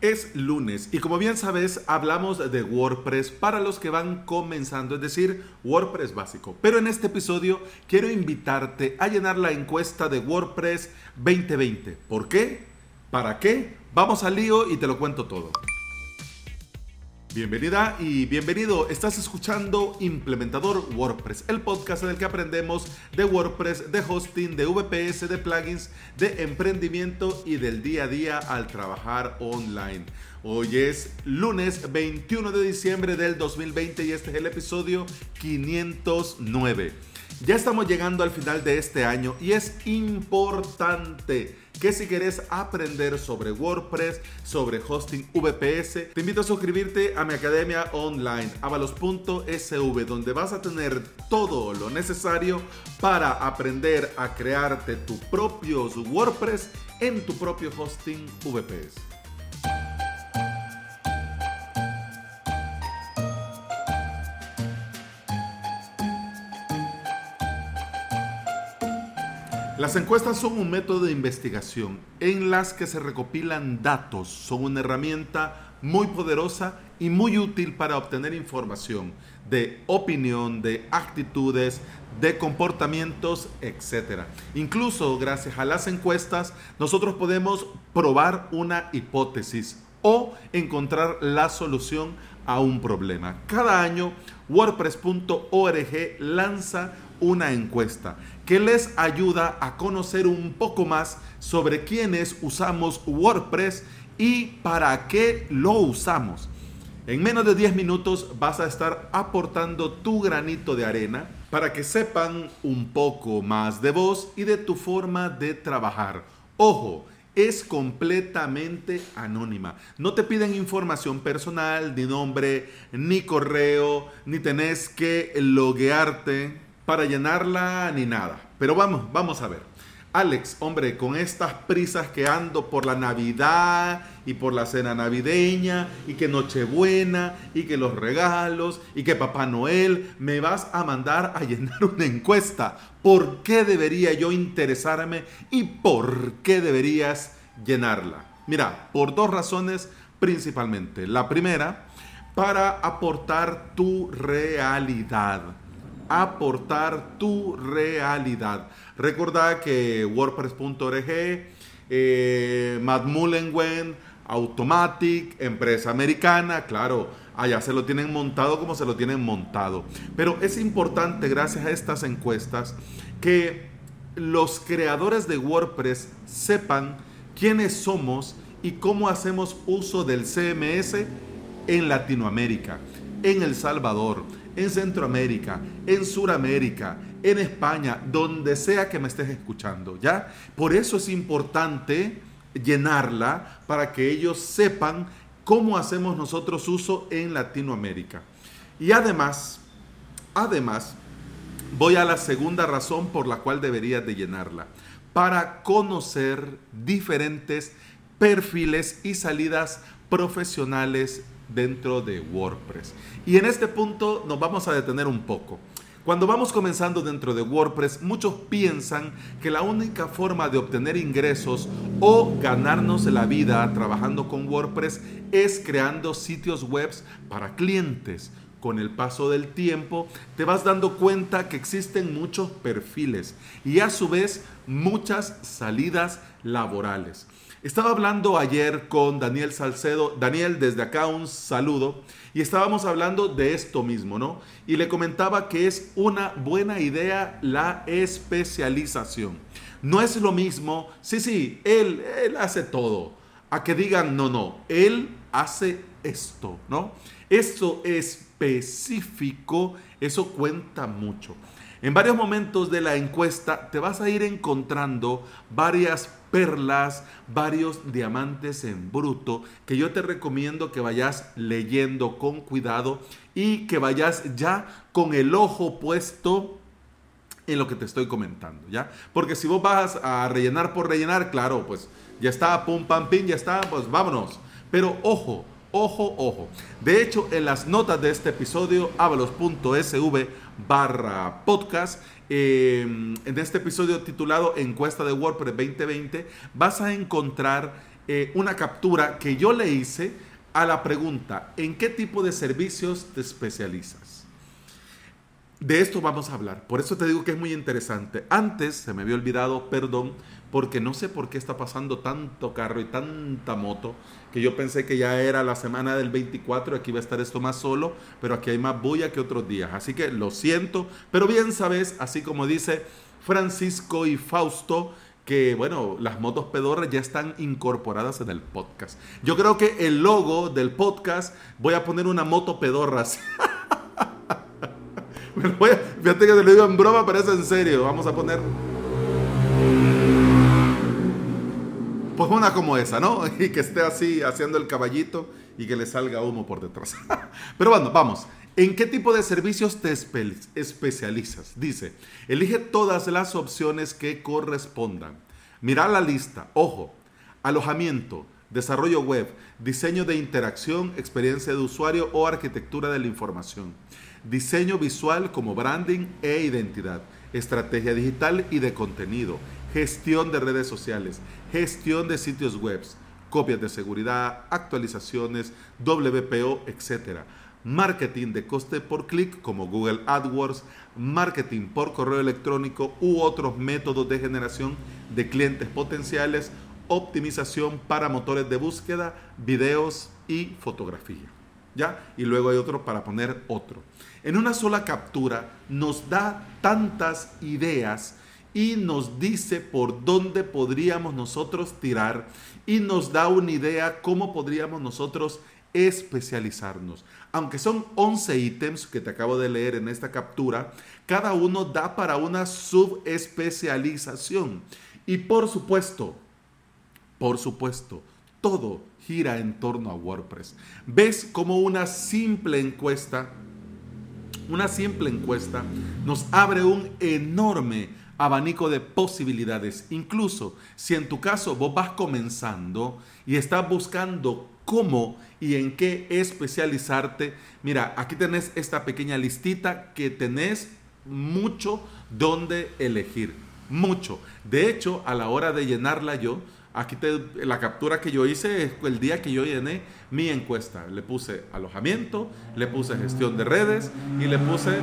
Es lunes y como bien sabes hablamos de WordPress para los que van comenzando, es decir, WordPress básico. Pero en este episodio quiero invitarte a llenar la encuesta de WordPress 2020. ¿Por qué? ¿Para qué? Vamos al lío y te lo cuento todo. Bienvenida y bienvenido. Estás escuchando Implementador WordPress, el podcast en el que aprendemos de WordPress, de hosting, de VPS, de plugins, de emprendimiento y del día a día al trabajar online. Hoy es lunes 21 de diciembre del 2020 y este es el episodio 509. Ya estamos llegando al final de este año y es importante que si quieres aprender sobre WordPress, sobre hosting VPS, te invito a suscribirte a mi academia online, avalos.sv, donde vas a tener todo lo necesario para aprender a crearte tu propio WordPress en tu propio hosting VPS. Las encuestas son un método de investigación en las que se recopilan datos. Son una herramienta muy poderosa y muy útil para obtener información de opinión, de actitudes, de comportamientos, etc. Incluso gracias a las encuestas nosotros podemos probar una hipótesis o encontrar la solución a un problema. Cada año WordPress.org lanza una encuesta que les ayuda a conocer un poco más sobre quiénes usamos WordPress y para qué lo usamos. En menos de 10 minutos vas a estar aportando tu granito de arena para que sepan un poco más de vos y de tu forma de trabajar. Ojo, es completamente anónima. No te piden información personal, ni nombre, ni correo, ni tenés que loguearte para llenarla ni nada. Pero vamos, vamos a ver. Alex, hombre, con estas prisas que ando por la Navidad y por la cena navideña y que Nochebuena y que los regalos y que Papá Noel, me vas a mandar a llenar una encuesta. ¿Por qué debería yo interesarme y por qué deberías llenarla? Mira, por dos razones principalmente. La primera, para aportar tu realidad aportar tu realidad. Recuerda que WordPress.org, eh, Matt Mullenwen, Automatic, empresa americana, claro, allá se lo tienen montado como se lo tienen montado. Pero es importante, gracias a estas encuestas, que los creadores de WordPress sepan quiénes somos y cómo hacemos uso del CMS en Latinoamérica, en El Salvador, en Centroamérica, en Suramérica, en España, donde sea que me estés escuchando, ¿ya? Por eso es importante llenarla para que ellos sepan cómo hacemos nosotros uso en Latinoamérica. Y además, además, voy a la segunda razón por la cual deberías de llenarla, para conocer diferentes perfiles y salidas profesionales dentro de WordPress. Y en este punto nos vamos a detener un poco. Cuando vamos comenzando dentro de WordPress, muchos piensan que la única forma de obtener ingresos o ganarnos la vida trabajando con WordPress es creando sitios web para clientes. Con el paso del tiempo te vas dando cuenta que existen muchos perfiles y a su vez muchas salidas laborales. Estaba hablando ayer con Daniel Salcedo. Daniel, desde acá un saludo. Y estábamos hablando de esto mismo, ¿no? Y le comentaba que es una buena idea la especialización. No es lo mismo, sí, sí, él, él hace todo. A que digan, no, no, él hace esto, ¿no? Eso específico, eso cuenta mucho. En varios momentos de la encuesta te vas a ir encontrando varias perlas, varios diamantes en bruto que yo te recomiendo que vayas leyendo con cuidado y que vayas ya con el ojo puesto en lo que te estoy comentando, ¿ya? Porque si vos vas a rellenar por rellenar, claro, pues ya está, pum, pam, pim, ya está, pues vámonos. Pero ojo, ojo, ojo. De hecho, en las notas de este episodio, avalos.sv barra podcast. en este episodio titulado Encuesta de WordPress 2020 vas a encontrar eh, una captura que yo le hice a la pregunta, ¿en qué tipo de servicios te especializas? De esto vamos a hablar. Por eso te digo que es muy interesante. Antes se me había olvidado, perdón, porque no sé por qué está pasando tanto carro y tanta moto, que yo pensé que ya era la semana del 24 y aquí va a estar esto más solo, pero aquí hay más bulla que otros días. Así que lo siento, pero bien sabes, así como dice Francisco y Fausto, que bueno, las motos pedorras ya están incorporadas en el podcast. Yo creo que el logo del podcast voy a poner una moto pedorra. fíjate que te lo digo en broma, pero es en serio. Vamos a poner pues una como esa, ¿no? Y que esté así haciendo el caballito y que le salga humo por detrás. Pero bueno, vamos. ¿En qué tipo de servicios te especializas? Dice, elige todas las opciones que correspondan. Mira la lista. Ojo, alojamiento, desarrollo web, diseño de interacción, experiencia de usuario o arquitectura de la información. Diseño visual como branding e identidad. Estrategia digital y de contenido gestión de redes sociales, gestión de sitios web, copias de seguridad, actualizaciones, WPO, etc. Marketing de coste por clic como Google AdWords, marketing por correo electrónico u otros métodos de generación de clientes potenciales, optimización para motores de búsqueda, videos y fotografía. ¿Ya? Y luego hay otro para poner otro. En una sola captura nos da tantas ideas y nos dice por dónde podríamos nosotros tirar y nos da una idea cómo podríamos nosotros especializarnos. Aunque son 11 ítems que te acabo de leer en esta captura, cada uno da para una subespecialización. Y por supuesto, por supuesto, todo gira en torno a WordPress. ¿Ves cómo una simple encuesta, una simple encuesta nos abre un enorme abanico de posibilidades. Incluso si en tu caso vos vas comenzando y estás buscando cómo y en qué especializarte, mira, aquí tenés esta pequeña listita que tenés mucho donde elegir. Mucho. De hecho, a la hora de llenarla yo, aquí te, la captura que yo hice es el día que yo llené mi encuesta. Le puse alojamiento, le puse gestión de redes y le puse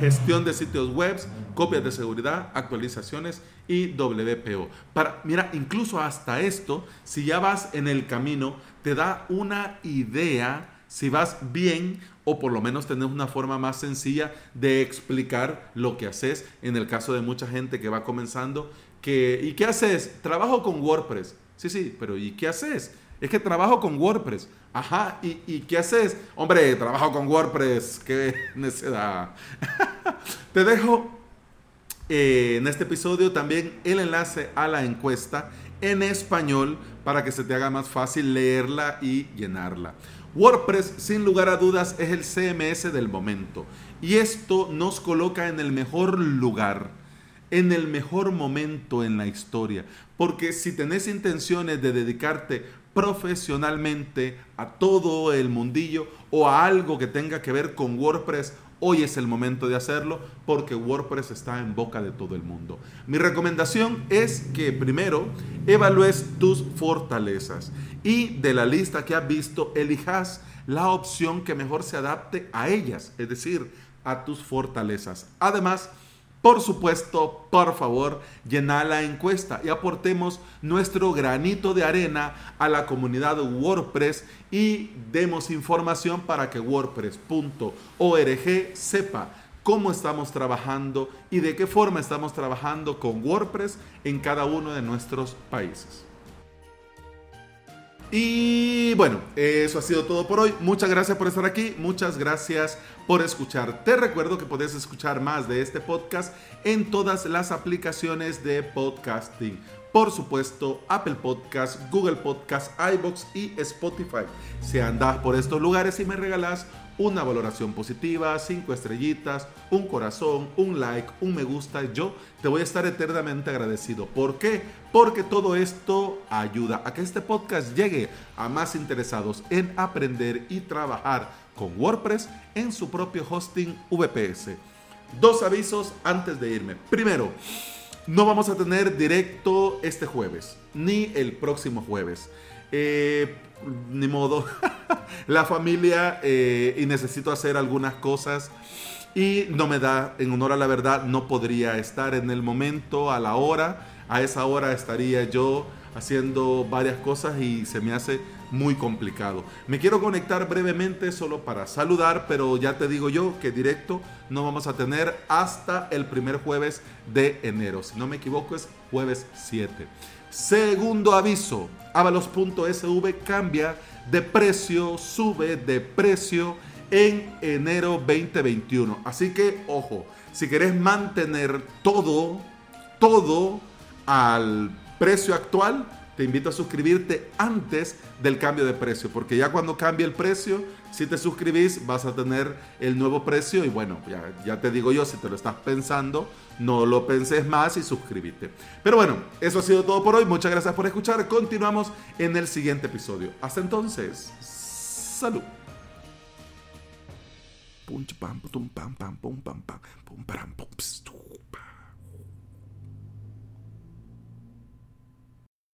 gestión de sitios web, copias de seguridad, actualizaciones y WPO. Para, mira, incluso hasta esto, si ya vas en el camino, te da una idea si vas bien o por lo menos tenés una forma más sencilla de explicar lo que haces en el caso de mucha gente que va comenzando. Que, ¿Y qué haces? Trabajo con WordPress. Sí, sí, pero ¿y qué haces? Es que trabajo con WordPress. Ajá, ¿y, y qué haces? Hombre, trabajo con WordPress. Qué necedad. Te dejo eh, en este episodio también el enlace a la encuesta en español para que se te haga más fácil leerla y llenarla. WordPress, sin lugar a dudas, es el CMS del momento. Y esto nos coloca en el mejor lugar, en el mejor momento en la historia. Porque si tenés intenciones de dedicarte profesionalmente a todo el mundillo o a algo que tenga que ver con WordPress Hoy es el momento de hacerlo porque WordPress está en boca de todo el mundo. Mi recomendación es que primero evalúes tus fortalezas y de la lista que has visto elijas la opción que mejor se adapte a ellas, es decir, a tus fortalezas. Además, por supuesto, por favor, llena la encuesta y aportemos nuestro granito de arena a la comunidad WordPress y demos información para que wordpress.org sepa cómo estamos trabajando y de qué forma estamos trabajando con WordPress en cada uno de nuestros países. Y bueno, eso ha sido todo por hoy. Muchas gracias por estar aquí. Muchas gracias por escuchar. Te recuerdo que puedes escuchar más de este podcast en todas las aplicaciones de podcasting. Por supuesto, Apple Podcast, Google Podcast, iBox y Spotify. Si andas por estos lugares y me regalas una valoración positiva, cinco estrellitas, un corazón, un like, un me gusta, yo te voy a estar eternamente agradecido. ¿Por qué? Porque todo esto ayuda a que este podcast llegue a más interesados en aprender y trabajar con WordPress en su propio hosting VPS. Dos avisos antes de irme. Primero, no vamos a tener directo este jueves, ni el próximo jueves. Eh, ni modo, la familia eh, y necesito hacer algunas cosas y no me da, en honor a la verdad, no podría estar en el momento, a la hora, a esa hora estaría yo haciendo varias cosas y se me hace muy complicado. Me quiero conectar brevemente solo para saludar, pero ya te digo yo que directo no vamos a tener hasta el primer jueves de enero. Si no me equivoco es jueves 7. Segundo aviso, avalos.sv cambia de precio, sube de precio en enero 2021. Así que, ojo, si querés mantener todo, todo al precio actual, te invito a suscribirte antes del cambio de precio, porque ya cuando cambie el precio, si te suscribís vas a tener el nuevo precio y bueno, ya, te digo yo, si te lo estás pensando, no lo penses más y suscríbete. Pero bueno, eso ha sido todo por hoy, muchas gracias por escuchar, continuamos en el siguiente episodio. Hasta entonces, salud. pam pam pam pum pam pam pum pam pum